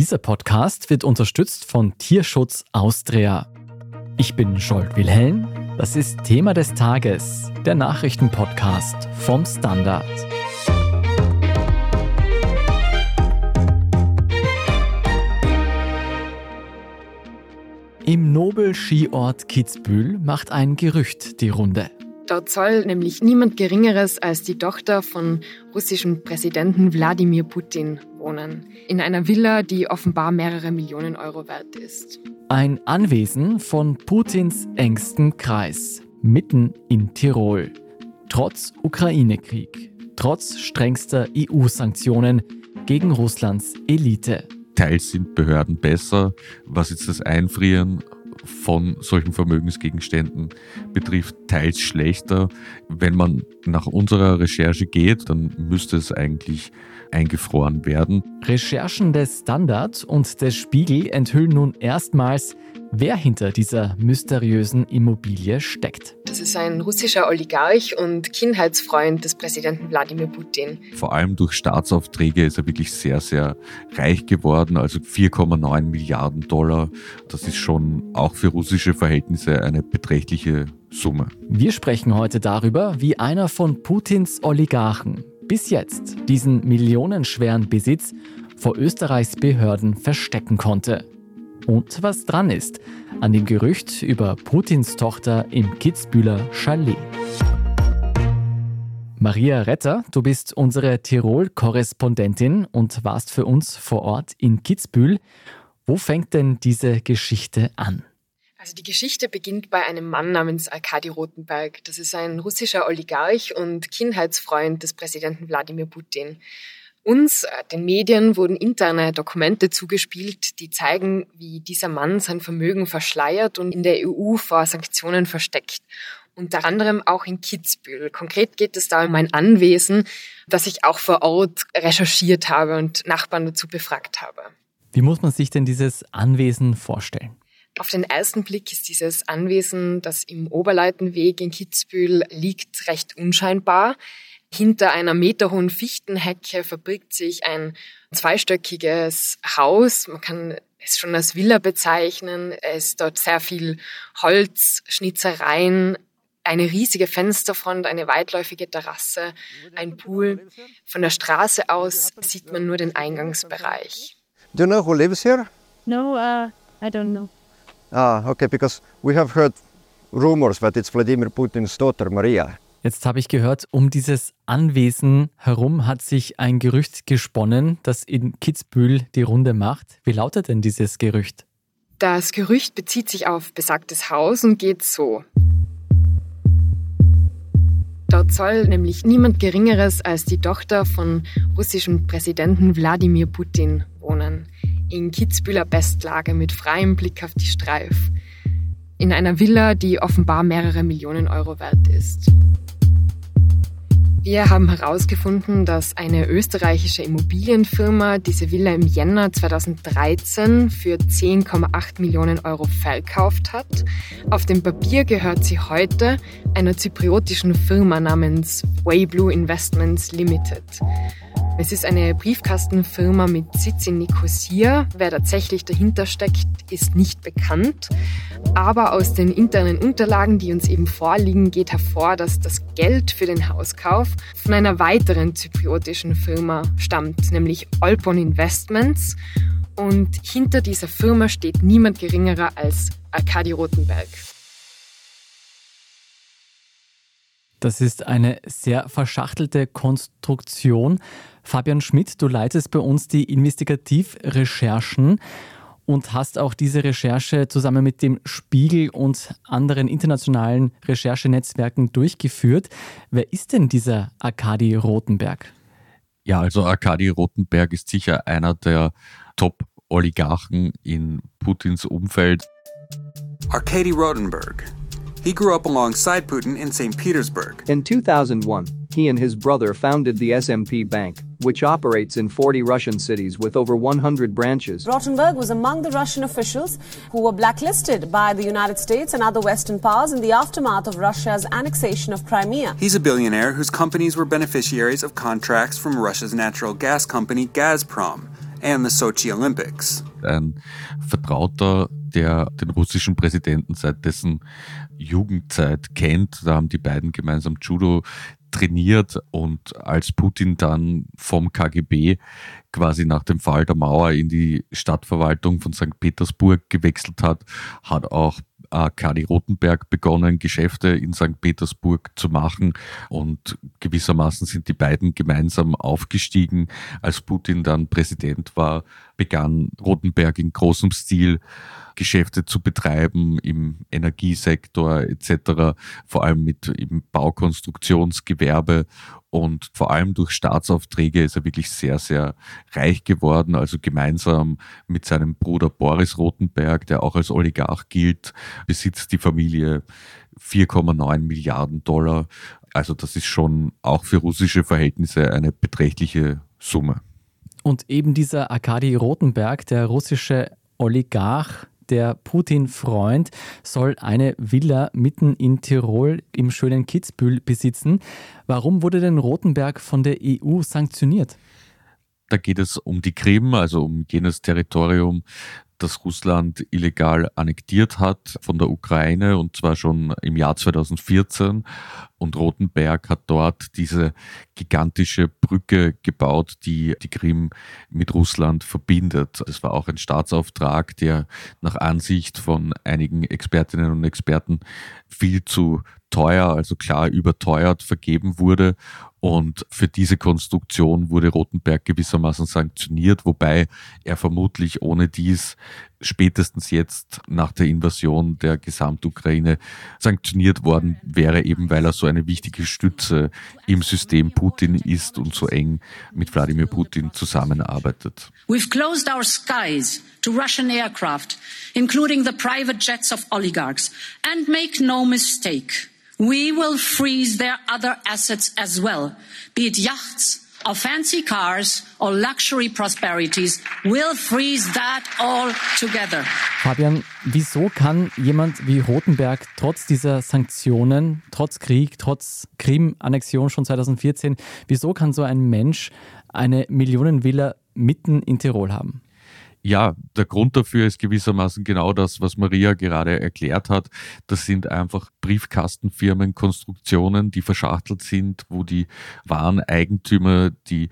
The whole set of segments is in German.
Dieser Podcast wird unterstützt von Tierschutz Austria. Ich bin Scholt Wilhelm. Das ist Thema des Tages, der Nachrichtenpodcast vom Standard. Im Nobel-Skiort Kitzbühel macht ein Gerücht die Runde. Dort soll nämlich niemand Geringeres als die Tochter von russischen Präsidenten Wladimir Putin wohnen. In einer Villa, die offenbar mehrere Millionen Euro wert ist. Ein Anwesen von Putins engstem Kreis, mitten in Tirol. Trotz Ukraine-Krieg, trotz strengster EU-Sanktionen gegen Russlands Elite. Teils sind Behörden besser, was jetzt das Einfrieren von solchen Vermögensgegenständen betrifft, teils schlechter. Wenn man nach unserer Recherche geht, dann müsste es eigentlich eingefroren werden. Recherchen des Standard und des Spiegel enthüllen nun erstmals, wer hinter dieser mysteriösen Immobilie steckt. Das ist ein russischer Oligarch und Kindheitsfreund des Präsidenten Wladimir Putin. Vor allem durch Staatsaufträge ist er wirklich sehr, sehr reich geworden, also 4,9 Milliarden Dollar. Das ist schon auch für russische Verhältnisse eine beträchtliche Summe. Wir sprechen heute darüber, wie einer von Putins Oligarchen bis jetzt diesen millionenschweren Besitz vor Österreichs Behörden verstecken konnte und was dran ist an dem Gerücht über Putins Tochter im Kitzbühler Chalet. Maria Retter, du bist unsere Tirol-Korrespondentin und warst für uns vor Ort in Kitzbühel. Wo fängt denn diese Geschichte an? Also die Geschichte beginnt bei einem Mann namens Arkadi Rotenberg. Das ist ein russischer Oligarch und Kindheitsfreund des Präsidenten Wladimir Putin. Uns, äh, den Medien, wurden interne Dokumente zugespielt, die zeigen, wie dieser Mann sein Vermögen verschleiert und in der EU vor Sanktionen versteckt. Unter anderem auch in Kitzbühel. Konkret geht es da um ein Anwesen, das ich auch vor Ort recherchiert habe und Nachbarn dazu befragt habe. Wie muss man sich denn dieses Anwesen vorstellen? Auf den ersten Blick ist dieses Anwesen, das im Oberleitenweg in Kitzbühel liegt, recht unscheinbar. Hinter einer meterhohen Fichtenhecke verbirgt sich ein zweistöckiges Haus. Man kann es schon als Villa bezeichnen. Es ist dort sehr viel Holz, Schnitzereien, eine riesige Fensterfront, eine weitläufige Terrasse, ein Pool. Von der Straße aus sieht man nur den Eingangsbereich. Do you know who lives here? No, uh, I don't know. Ah, okay, because we have heard rumors that it's Vladimir Putin's daughter Maria. Jetzt habe ich gehört, um dieses Anwesen herum hat sich ein Gerücht gesponnen, das in Kitzbühel die Runde macht. Wie lautet denn dieses Gerücht? Das Gerücht bezieht sich auf besagtes Haus und geht so. Dort soll nämlich niemand Geringeres als die Tochter von russischen Präsidenten Wladimir Putin wohnen. In Kitzbühler Bestlage mit freiem Blick auf die Streif. In einer Villa, die offenbar mehrere Millionen Euro wert ist. Wir haben herausgefunden, dass eine österreichische Immobilienfirma diese Villa im Jänner 2013 für 10,8 Millionen Euro verkauft hat. Auf dem Papier gehört sie heute einer zypriotischen Firma namens Wayblue Investments Limited. Es ist eine Briefkastenfirma mit Sitz in Nicosia. Wer tatsächlich dahinter steckt, ist nicht bekannt. Aber aus den internen Unterlagen, die uns eben vorliegen, geht hervor, dass das Geld für den Hauskauf von einer weiteren zypriotischen Firma stammt, nämlich Olpon Investments. Und hinter dieser Firma steht niemand geringerer als Arkadi Rotenberg. Das ist eine sehr verschachtelte Konstruktion. Fabian Schmidt, du leitest bei uns die Investigativrecherchen und hast auch diese Recherche zusammen mit dem Spiegel und anderen internationalen Recherchenetzwerken durchgeführt. Wer ist denn dieser Arkadi Rotenberg? Ja, also Arkadi Rotenberg ist sicher einer der Top-Oligarchen in Putins Umfeld. Arkady Rotenberg, He grew up alongside Putin in St. Petersburg. In 2001, he and his brother founded the SMP Bank, which operates in 40 Russian cities with over 100 branches. Rotenberg was among the Russian officials who were blacklisted by the United States and other Western powers in the aftermath of Russia's annexation of Crimea. He's a billionaire whose companies were beneficiaries of contracts from Russia's natural gas company Gazprom and the Sochi Olympics. Ein Vertrauter, der den russischen Präsidenten seit dessen Jugendzeit kennt. Da haben die beiden gemeinsam Judo trainiert und als Putin dann vom KGB quasi nach dem Fall der Mauer in die Stadtverwaltung von St. Petersburg gewechselt hat, hat auch Kadi Rotenberg begonnen, Geschäfte in St. Petersburg zu machen und gewissermaßen sind die beiden gemeinsam aufgestiegen. Als Putin dann Präsident war, begann Rotenberg in großem Stil Geschäfte zu betreiben im Energiesektor etc., vor allem mit im Baukonstruktionsgewerbe und vor allem durch Staatsaufträge ist er wirklich sehr, sehr reich geworden. Also gemeinsam mit seinem Bruder Boris Rothenberg, der auch als Oligarch gilt, besitzt die Familie 4,9 Milliarden Dollar. Also das ist schon auch für russische Verhältnisse eine beträchtliche Summe. Und eben dieser Arkadi Rothenberg, der russische Oligarch, der Putin-Freund soll eine Villa mitten in Tirol im schönen Kitzbühel besitzen. Warum wurde denn Rothenberg von der EU sanktioniert? Da geht es um die Krim, also um jenes Territorium, das Russland illegal annektiert hat von der Ukraine und zwar schon im Jahr 2014. Und Rothenberg hat dort diese gigantische Brücke gebaut, die die Krim mit Russland verbindet. Das war auch ein Staatsauftrag, der nach Ansicht von einigen Expertinnen und Experten viel zu teuer, also klar überteuert vergeben wurde. Und für diese Konstruktion wurde Rothenberg gewissermaßen sanktioniert, wobei er vermutlich ohne dies spätestens jetzt nach der Invasion der Gesamtukraine sanktioniert worden wäre, eben weil er so eine wichtige Stütze im System Putin ist und so eng mit Wladimir Putin zusammenarbeitet. We've closed our skies to Russian aircraft, including the private jets of oligarchs. And make no mistake, we will freeze their other assets as well, be it yachts or fancy cars or luxury prosperities. We'll freeze that all together. Fabian, wieso kann jemand wie Rotenberg trotz dieser Sanktionen, trotz Krieg, trotz Krim-Annexion schon 2014, wieso kann so ein Mensch eine Millionenvilla mitten in Tirol haben? Ja, der Grund dafür ist gewissermaßen genau das, was Maria gerade erklärt hat. Das sind einfach Briefkastenfirmenkonstruktionen, die verschachtelt sind, wo die wahren Eigentümer, die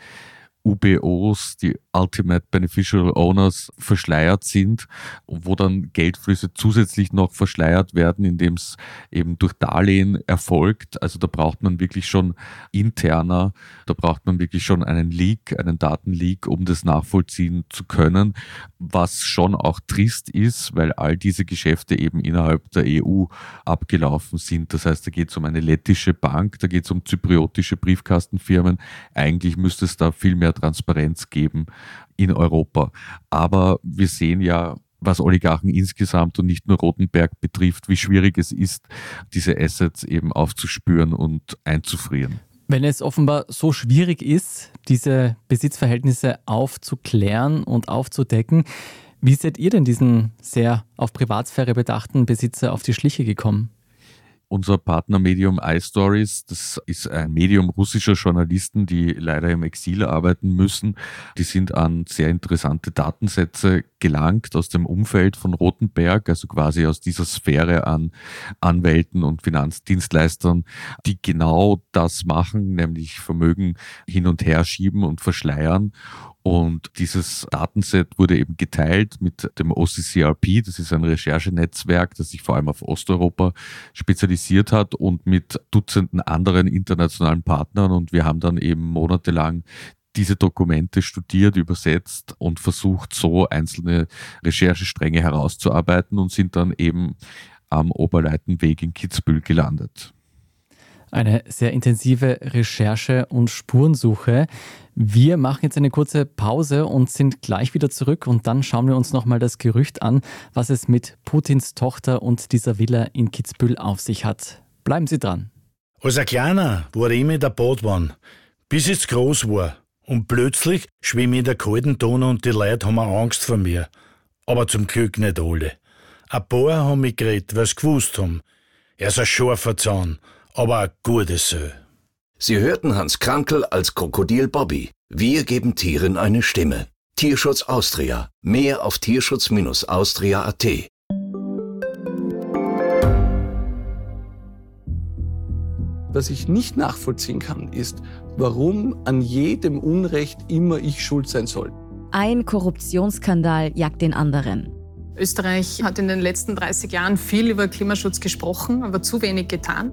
UBOs, die Ultimate Beneficial Owners, verschleiert sind, wo dann Geldflüsse zusätzlich noch verschleiert werden, indem es eben durch Darlehen erfolgt. Also da braucht man wirklich schon interner, da braucht man wirklich schon einen Leak, einen Datenleak, um das nachvollziehen zu können, was schon auch trist ist, weil all diese Geschäfte eben innerhalb der EU abgelaufen sind. Das heißt, da geht es um eine lettische Bank, da geht es um zypriotische Briefkastenfirmen. Eigentlich müsste es da viel mehr Transparenz geben in Europa. Aber wir sehen ja, was Oligarchen insgesamt und nicht nur Rotenberg betrifft, wie schwierig es ist, diese Assets eben aufzuspüren und einzufrieren. Wenn es offenbar so schwierig ist, diese Besitzverhältnisse aufzuklären und aufzudecken, wie seid ihr denn diesen sehr auf Privatsphäre bedachten Besitzer auf die Schliche gekommen? Unser Partnermedium iStories, das ist ein Medium russischer Journalisten, die leider im Exil arbeiten müssen. Die sind an sehr interessante Datensätze gelangt aus dem Umfeld von Rotenberg, also quasi aus dieser Sphäre an Anwälten und Finanzdienstleistern, die genau das machen, nämlich Vermögen hin und her schieben und verschleiern. Und dieses Datenset wurde eben geteilt mit dem OCCRP, das ist ein Recherchenetzwerk, das sich vor allem auf Osteuropa spezialisiert hat und mit Dutzenden anderen internationalen Partnern. Und wir haben dann eben monatelang diese Dokumente studiert, übersetzt und versucht, so einzelne Recherchestränge herauszuarbeiten und sind dann eben am Oberleitenweg in Kitzbühel gelandet. Eine sehr intensive Recherche und Spurensuche. Wir machen jetzt eine kurze Pause und sind gleich wieder zurück und dann schauen wir uns nochmal das Gerücht an, was es mit Putins Tochter und dieser Villa in Kitzbühel auf sich hat. Bleiben Sie dran. Als ein Kleiner war ich immer der Badwanne, bis ich groß war. Und plötzlich schwimme ich in der kalten Tonne und die Leute haben Angst vor mir. Aber zum Glück nicht alle. Ein paar haben mich geredet, weil sie gewusst haben. Er ist ein scharfer Zahn aber ein gutes Sö. Sie hörten Hans Krankel als Krokodil Bobby. Wir geben Tieren eine Stimme. Tierschutz Austria. Mehr auf tierschutz-austria.at. Was ich nicht nachvollziehen kann, ist, warum an jedem Unrecht immer ich schuld sein soll. Ein Korruptionsskandal jagt den anderen. Österreich hat in den letzten 30 Jahren viel über Klimaschutz gesprochen, aber zu wenig getan.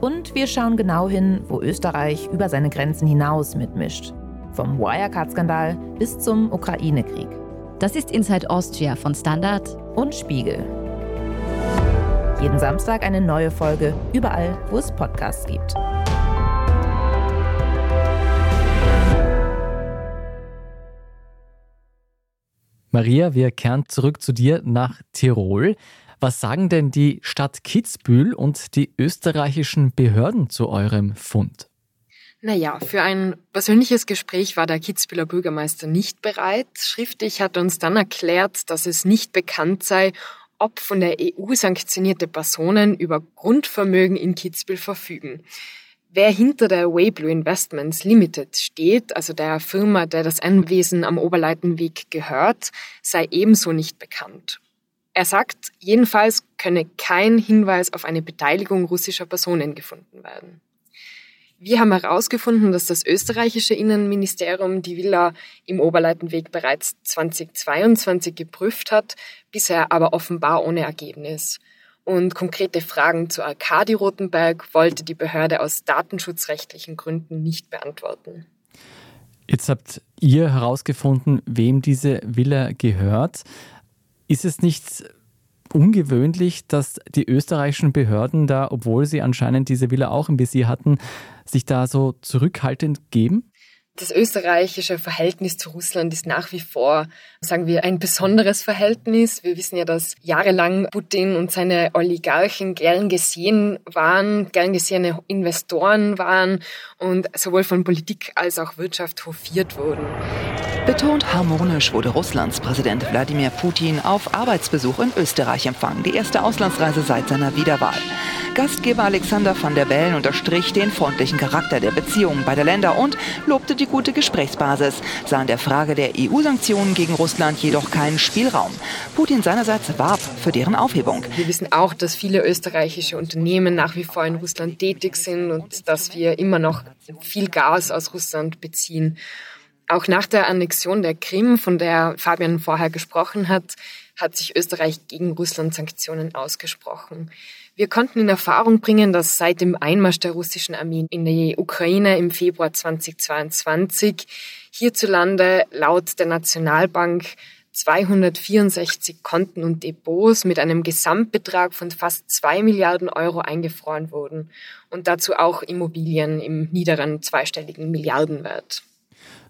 Und wir schauen genau hin, wo Österreich über seine Grenzen hinaus mitmischt. Vom Wirecard-Skandal bis zum Ukraine-Krieg. Das ist Inside Austria von Standard und Spiegel. Jeden Samstag eine neue Folge, überall, wo es Podcasts gibt. Maria, wir kehren zurück zu dir nach Tirol. Was sagen denn die Stadt Kitzbühel und die österreichischen Behörden zu eurem Fund? Naja, für ein persönliches Gespräch war der Kitzbüheler Bürgermeister nicht bereit. Schriftlich hat er uns dann erklärt, dass es nicht bekannt sei, ob von der EU sanktionierte Personen über Grundvermögen in Kitzbühel verfügen. Wer hinter der Wayblue Investments Limited steht, also der Firma, der das Anwesen am Oberleitenweg gehört, sei ebenso nicht bekannt. Er sagt, jedenfalls könne kein Hinweis auf eine Beteiligung russischer Personen gefunden werden. Wir haben herausgefunden, dass das österreichische Innenministerium die Villa im Oberleitenweg bereits 2022 geprüft hat, bisher aber offenbar ohne Ergebnis. Und konkrete Fragen zu Arkadi Rotenberg wollte die Behörde aus datenschutzrechtlichen Gründen nicht beantworten. Jetzt habt ihr herausgefunden, wem diese Villa gehört. Ist es nicht ungewöhnlich, dass die österreichischen Behörden da, obwohl sie anscheinend diese Villa auch im Visier hatten, sich da so zurückhaltend geben? Das österreichische Verhältnis zu Russland ist nach wie vor, sagen wir, ein besonderes Verhältnis. Wir wissen ja, dass jahrelang Putin und seine Oligarchen gern gesehen waren, gern gesehene Investoren waren und sowohl von Politik als auch Wirtschaft hofiert wurden. Betont harmonisch wurde Russlands Präsident Wladimir Putin auf Arbeitsbesuch in Österreich empfangen, die erste Auslandsreise seit seiner Wiederwahl. Gastgeber Alexander van der Bellen unterstrich den freundlichen Charakter der Beziehungen beider Länder und lobte die gute Gesprächsbasis, sah in der Frage der EU-Sanktionen gegen Russland jedoch keinen Spielraum. Putin seinerseits warb für deren Aufhebung. Wir wissen auch, dass viele österreichische Unternehmen nach wie vor in Russland tätig sind und dass wir immer noch viel Gas aus Russland beziehen. Auch nach der Annexion der Krim, von der Fabian vorher gesprochen hat, hat sich Österreich gegen Russland Sanktionen ausgesprochen. Wir konnten in Erfahrung bringen, dass seit dem Einmarsch der russischen Armee in die Ukraine im Februar 2022 hierzulande laut der Nationalbank 264 Konten und Depots mit einem Gesamtbetrag von fast zwei Milliarden Euro eingefroren wurden und dazu auch Immobilien im niederen zweistelligen Milliardenwert.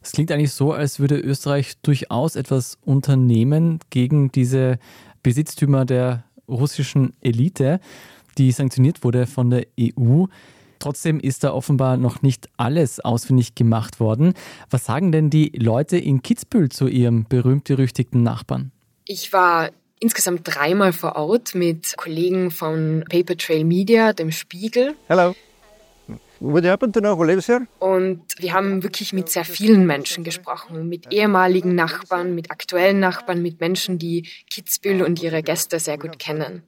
Es klingt eigentlich so, als würde Österreich durchaus etwas unternehmen gegen diese Besitztümer der russischen Elite, die sanktioniert wurde von der EU. Trotzdem ist da offenbar noch nicht alles ausfindig gemacht worden. Was sagen denn die Leute in Kitzbühel zu ihrem berühmt-berüchtigten Nachbarn? Ich war insgesamt dreimal vor Ort mit Kollegen von Paper Trail Media, dem Spiegel. Hello. What happened? Und wir haben wirklich mit sehr vielen Menschen gesprochen, mit ehemaligen Nachbarn, mit aktuellen Nachbarn, mit Menschen, die Kitzbühel und ihre Gäste sehr gut kennen.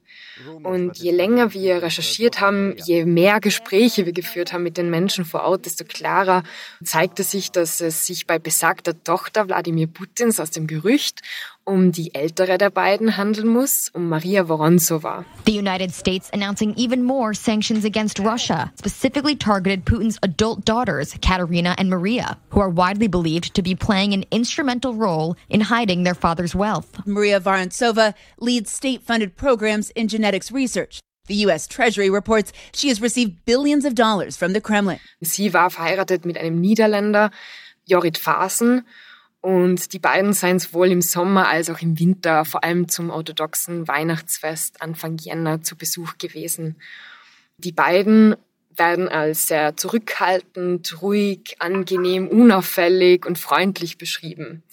Und je länger wir recherchiert haben, je mehr Gespräche wir geführt haben mit den Menschen vor Ort, desto klarer zeigte sich, dass es sich bei besagter Tochter Wladimir Putins aus dem Gerücht um die ältere der beiden handeln muss, um Maria Vorontsova. The United States announcing even more sanctions against Russia, specifically targeted Putin's adult daughters, Katerina and Maria, who are widely believed to be playing an instrumental role in hiding their father's wealth. Maria Vorontsova leads state-funded programs in genetics research. The US Treasury reports she has received billions of dollars from the Kremlin. Sie war verheiratet mit einem Niederländer, Jorrit Fasen, Und die beiden seien sowohl im Sommer als auch im Winter, vor allem zum orthodoxen Weihnachtsfest Anfang Jänner, zu Besuch gewesen. Die beiden werden als sehr zurückhaltend, ruhig, angenehm, unauffällig und freundlich beschrieben.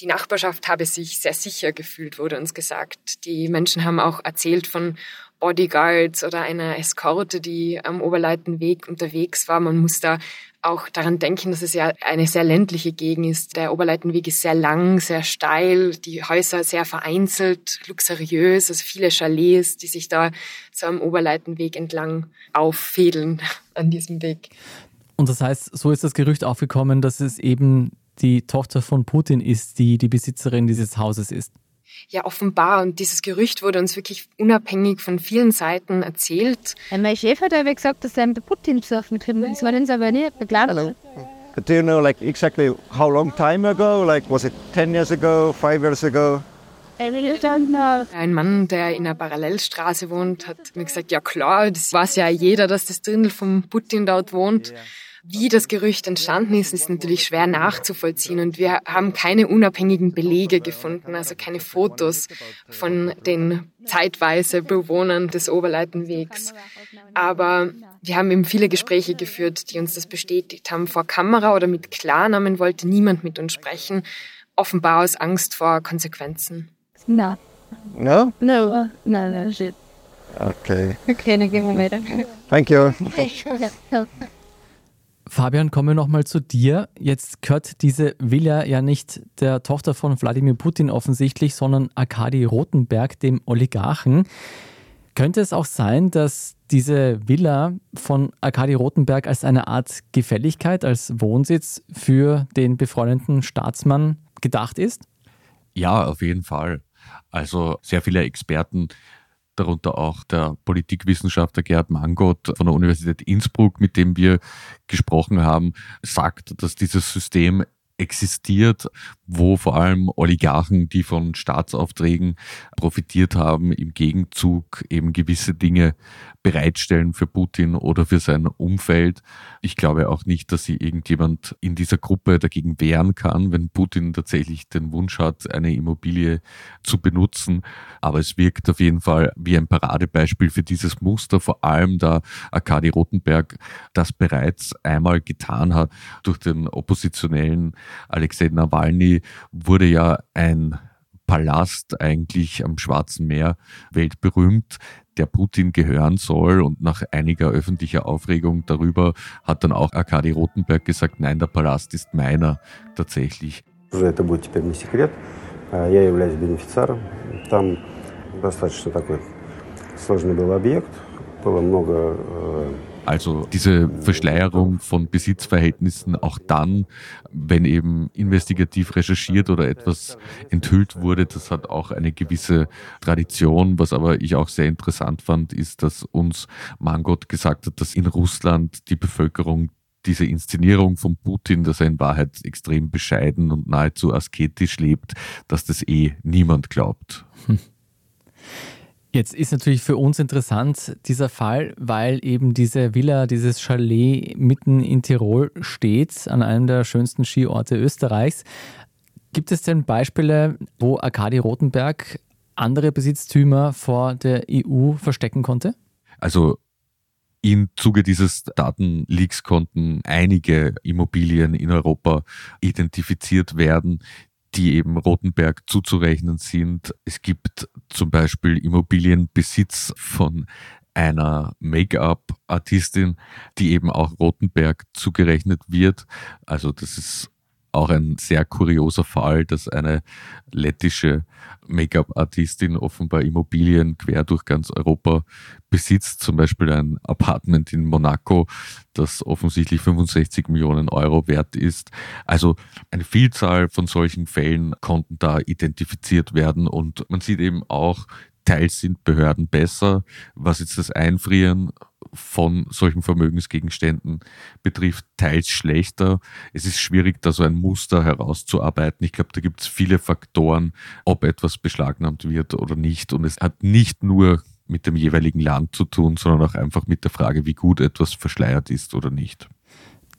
Die Nachbarschaft habe sich sehr sicher gefühlt, wurde uns gesagt. Die Menschen haben auch erzählt von Bodyguards oder einer Eskorte, die am Oberleitenweg unterwegs war. Man muss da auch daran denken, dass es ja eine sehr ländliche Gegend ist. Der Oberleitenweg ist sehr lang, sehr steil, die Häuser sehr vereinzelt, luxuriös, also viele Chalets, die sich da so am Oberleitenweg entlang auffädeln an diesem Weg. Und das heißt, so ist das Gerücht aufgekommen, dass es eben die Tochter von Putin ist, die die Besitzerin dieses Hauses ist. Ja, offenbar. Und dieses Gerücht wurde uns wirklich unabhängig von vielen Seiten erzählt. Mein Chef hat aber gesagt, dass er den Putin besuchen können. Das war uns aber nicht begleitet. Do you know like exactly how long time ago? Like was it 10 years ago, 5 years ago? Ein Mann, der in einer Parallelstraße wohnt, hat mir gesagt, ja klar, das weiß ja jeder, dass das Dirndl vom Putin dort wohnt. Wie das Gerücht entstanden ist, ist natürlich schwer nachzuvollziehen und wir haben keine unabhängigen Belege gefunden, also keine Fotos von den zeitweise Bewohnern des Oberleitenwegs. Aber wir haben eben viele Gespräche geführt, die uns das bestätigt haben. Vor Kamera oder mit Klarnamen wollte niemand mit uns sprechen, offenbar aus Angst vor Konsequenzen. No. No? No, no, no, shit. Okay. Okay, dann gehen wir weiter. Thank you. Fabian, kommen wir nochmal zu dir. Jetzt gehört diese Villa ja nicht der Tochter von Wladimir Putin offensichtlich, sondern Arkadi Rotenberg, dem Oligarchen. Könnte es auch sein, dass diese Villa von Arkadi Rotenberg als eine Art Gefälligkeit, als Wohnsitz für den befreundeten Staatsmann gedacht ist? Ja, auf jeden Fall. Also sehr viele Experten darunter auch der Politikwissenschaftler Gerhard Mangot von der Universität Innsbruck, mit dem wir gesprochen haben, sagt, dass dieses System existiert, wo vor allem Oligarchen, die von Staatsaufträgen profitiert haben, im Gegenzug eben gewisse Dinge bereitstellen für Putin oder für sein Umfeld. Ich glaube auch nicht, dass sich irgendjemand in dieser Gruppe dagegen wehren kann, wenn Putin tatsächlich den Wunsch hat, eine Immobilie zu benutzen. Aber es wirkt auf jeden Fall wie ein Paradebeispiel für dieses Muster, vor allem da Arkadi Rotenberg das bereits einmal getan hat. Durch den oppositionellen Alexei Nawalny wurde ja ein Palast eigentlich am Schwarzen Meer weltberühmt, der Putin gehören soll. Und nach einiger öffentlicher Aufregung darüber hat dann auch Arkadi Rotenberg gesagt, nein, der Palast ist meiner tatsächlich. Это будет теперь не секрет. Я являюсь бенефициаром. Там достаточно такой сложный был объект. Было много also diese Verschleierung von Besitzverhältnissen auch dann, wenn eben investigativ recherchiert oder etwas enthüllt wurde, das hat auch eine gewisse Tradition. Was aber ich auch sehr interessant fand, ist, dass uns Mangot gesagt hat, dass in Russland die Bevölkerung diese Inszenierung von Putin, dass er in Wahrheit extrem bescheiden und nahezu asketisch lebt, dass das eh niemand glaubt. Hm. Jetzt ist natürlich für uns interessant dieser Fall, weil eben diese Villa, dieses Chalet mitten in Tirol steht, an einem der schönsten Skiorte Österreichs. Gibt es denn Beispiele, wo Arkadi Rotenberg andere Besitztümer vor der EU verstecken konnte? Also im Zuge dieses Datenleaks konnten einige Immobilien in Europa identifiziert werden, die eben Rotenberg zuzurechnen sind. Es gibt zum Beispiel Immobilienbesitz von einer Make-up-Artistin, die eben auch Rotenberg zugerechnet wird. Also das ist auch ein sehr kurioser Fall, dass eine lettische Make-up-Artistin offenbar Immobilien quer durch ganz Europa besitzt, zum Beispiel ein Apartment in Monaco, das offensichtlich 65 Millionen Euro wert ist. Also eine Vielzahl von solchen Fällen konnten da identifiziert werden und man sieht eben auch, teils sind Behörden besser, was jetzt das Einfrieren von solchen Vermögensgegenständen betrifft, teils schlechter. Es ist schwierig, da so ein Muster herauszuarbeiten. Ich glaube, da gibt es viele Faktoren, ob etwas beschlagnahmt wird oder nicht. Und es hat nicht nur mit dem jeweiligen Land zu tun, sondern auch einfach mit der Frage, wie gut etwas verschleiert ist oder nicht.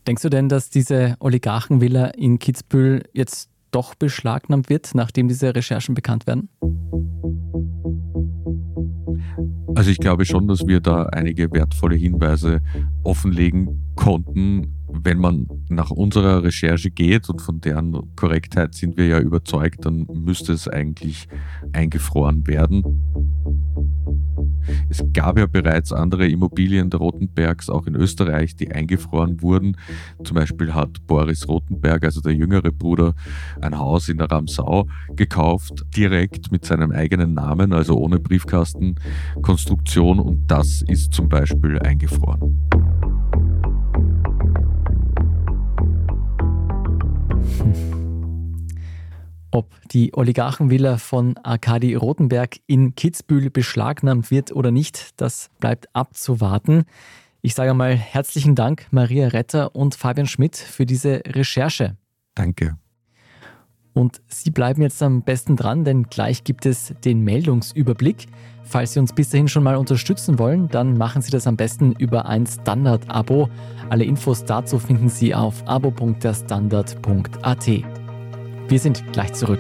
Denkst du denn, dass diese Oligarchenvilla in Kitzbühel jetzt doch beschlagnahmt wird, nachdem diese Recherchen bekannt werden? Also ich glaube schon, dass wir da einige wertvolle Hinweise offenlegen konnten, wenn man nach unserer Recherche geht und von deren Korrektheit sind wir ja überzeugt, dann müsste es eigentlich eingefroren werden. Es gab ja bereits andere Immobilien der Rotenbergs, auch in Österreich, die eingefroren wurden. Zum Beispiel hat Boris Rotenberg, also der jüngere Bruder, ein Haus in der Ramsau gekauft, direkt mit seinem eigenen Namen, also ohne Briefkastenkonstruktion und das ist zum Beispiel eingefroren. Ob die Oligarchenvilla von Arkadi Rotenberg in Kitzbühel beschlagnahmt wird oder nicht, das bleibt abzuwarten. Ich sage mal herzlichen Dank, Maria Retter und Fabian Schmidt, für diese Recherche. Danke. Und Sie bleiben jetzt am besten dran, denn gleich gibt es den Meldungsüberblick. Falls Sie uns bis dahin schon mal unterstützen wollen, dann machen Sie das am besten über ein Standard-Abo. Alle Infos dazu finden Sie auf abo.derstandard.at. Wir sind gleich zurück.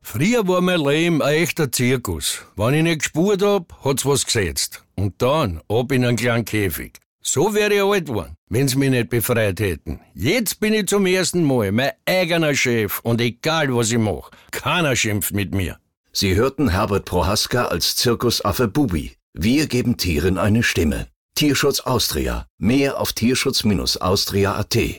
Früher war mein Leben ein echter Zirkus. Wenn ich nicht gespurt hab, hat's was gesetzt. Und dann ab in einen kleinen Käfig. So wäre ich alt geworden, wenn's mich nicht befreit hätten. Jetzt bin ich zum ersten Mal mein eigener Chef und egal was ich mach, keiner schimpft mit mir. Sie hörten Herbert Prohaska als Zirkusaffe Bubi. Wir geben Tieren eine Stimme. Tierschutz Austria. Mehr auf tierschutz-austria.at.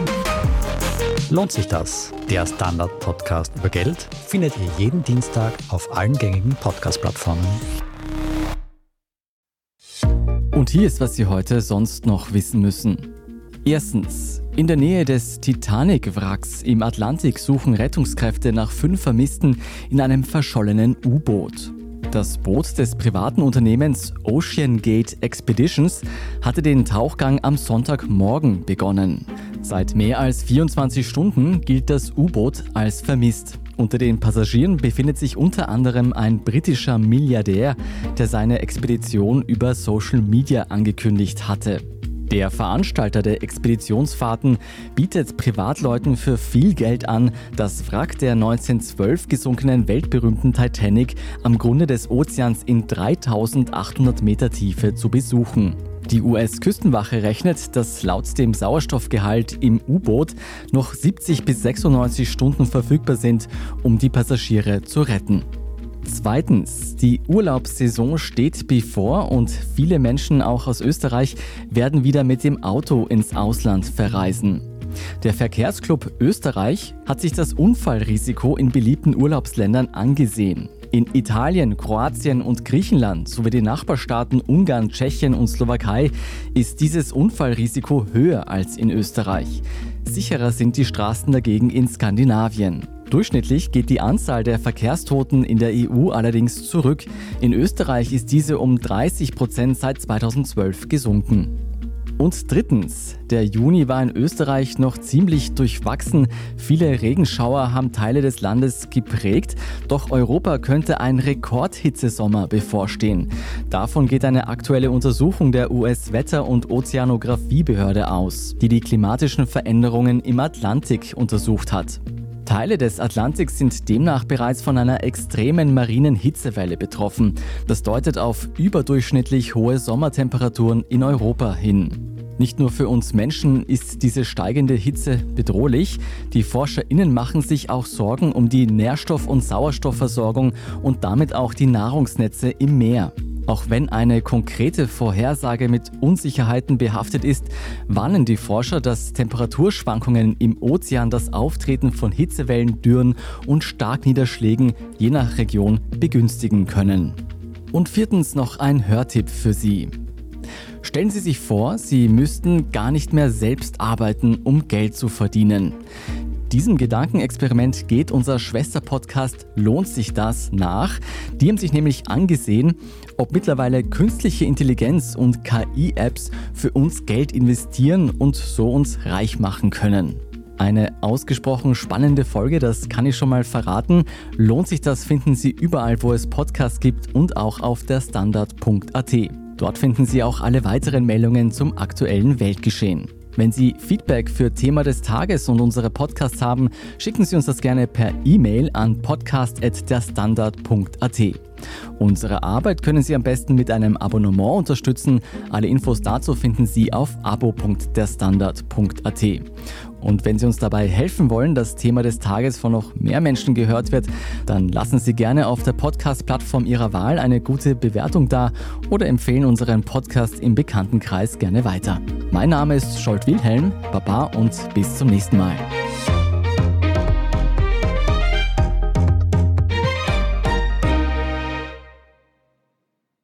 Lohnt sich das? Der Standard-Podcast über Geld findet ihr jeden Dienstag auf allen gängigen Podcast-Plattformen. Und hier ist, was Sie heute sonst noch wissen müssen. Erstens. In der Nähe des Titanic-Wracks im Atlantik suchen Rettungskräfte nach fünf Vermissten in einem verschollenen U-Boot. Das Boot des privaten Unternehmens Ocean Gate Expeditions hatte den Tauchgang am Sonntagmorgen begonnen. Seit mehr als 24 Stunden gilt das U-Boot als vermisst. Unter den Passagieren befindet sich unter anderem ein britischer Milliardär, der seine Expedition über Social Media angekündigt hatte. Der Veranstalter der Expeditionsfahrten bietet Privatleuten für viel Geld an, das Wrack der 1912 gesunkenen weltberühmten Titanic am Grunde des Ozeans in 3800 Meter Tiefe zu besuchen. Die US-Küstenwache rechnet, dass laut dem Sauerstoffgehalt im U-Boot noch 70 bis 96 Stunden verfügbar sind, um die Passagiere zu retten. Zweitens, die Urlaubssaison steht bevor und viele Menschen auch aus Österreich werden wieder mit dem Auto ins Ausland verreisen. Der Verkehrsclub Österreich hat sich das Unfallrisiko in beliebten Urlaubsländern angesehen. In Italien, Kroatien und Griechenland sowie den Nachbarstaaten Ungarn, Tschechien und Slowakei ist dieses Unfallrisiko höher als in Österreich. Sicherer sind die Straßen dagegen in Skandinavien. Durchschnittlich geht die Anzahl der Verkehrstoten in der EU allerdings zurück. In Österreich ist diese um 30 Prozent seit 2012 gesunken. Und drittens, der Juni war in Österreich noch ziemlich durchwachsen. Viele Regenschauer haben Teile des Landes geprägt, doch Europa könnte ein Rekordhitzesommer bevorstehen. Davon geht eine aktuelle Untersuchung der US-Wetter- und Ozeanografiebehörde aus, die die klimatischen Veränderungen im Atlantik untersucht hat. Teile des Atlantiks sind demnach bereits von einer extremen marinen Hitzewelle betroffen. Das deutet auf überdurchschnittlich hohe Sommertemperaturen in Europa hin. Nicht nur für uns Menschen ist diese steigende Hitze bedrohlich. Die ForscherInnen machen sich auch Sorgen um die Nährstoff- und Sauerstoffversorgung und damit auch die Nahrungsnetze im Meer. Auch wenn eine konkrete Vorhersage mit Unsicherheiten behaftet ist, warnen die Forscher, dass Temperaturschwankungen im Ozean das Auftreten von Hitzewellen, Dürren und Starkniederschlägen je nach Region begünstigen können. Und viertens noch ein Hörtipp für Sie. Stellen Sie sich vor, Sie müssten gar nicht mehr selbst arbeiten, um Geld zu verdienen. Diesem Gedankenexperiment geht unser Schwesterpodcast Lohnt sich das nach. Die haben sich nämlich angesehen, ob mittlerweile künstliche Intelligenz und KI-Apps für uns Geld investieren und so uns reich machen können. Eine ausgesprochen spannende Folge, das kann ich schon mal verraten. Lohnt sich das, finden Sie überall, wo es Podcasts gibt und auch auf der Standard.at. Dort finden Sie auch alle weiteren Meldungen zum aktuellen Weltgeschehen. Wenn Sie Feedback für Thema des Tages und unsere Podcasts haben, schicken Sie uns das gerne per E-Mail an podcast.derstandard.at. Unsere Arbeit können Sie am besten mit einem Abonnement unterstützen. Alle Infos dazu finden Sie auf abo.derstandard.at. Und wenn Sie uns dabei helfen wollen, das Thema des Tages von noch mehr Menschen gehört wird, dann lassen Sie gerne auf der Podcast-Plattform Ihrer Wahl eine gute Bewertung da oder empfehlen unseren Podcast im Bekanntenkreis gerne weiter. Mein Name ist Scholt Wilhelm, Baba und bis zum nächsten Mal.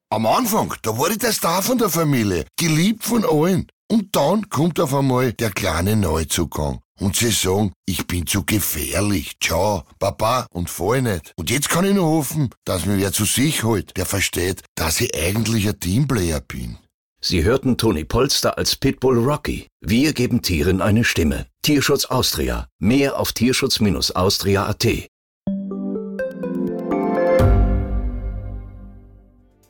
Am Anfang, da ich der Star von der Familie, geliebt von allen. Und dann kommt auf einmal der kleine Neuzugang. Und sie sagen, ich bin zu gefährlich. Ciao, Papa, und fall nicht. Und jetzt kann ich nur hoffen, dass mir wer zu sich holt, der versteht, dass ich eigentlich ein Teamplayer bin. Sie hörten Toni Polster als Pitbull Rocky. Wir geben Tieren eine Stimme. Tierschutz Austria. Mehr auf tierschutz-austria.at.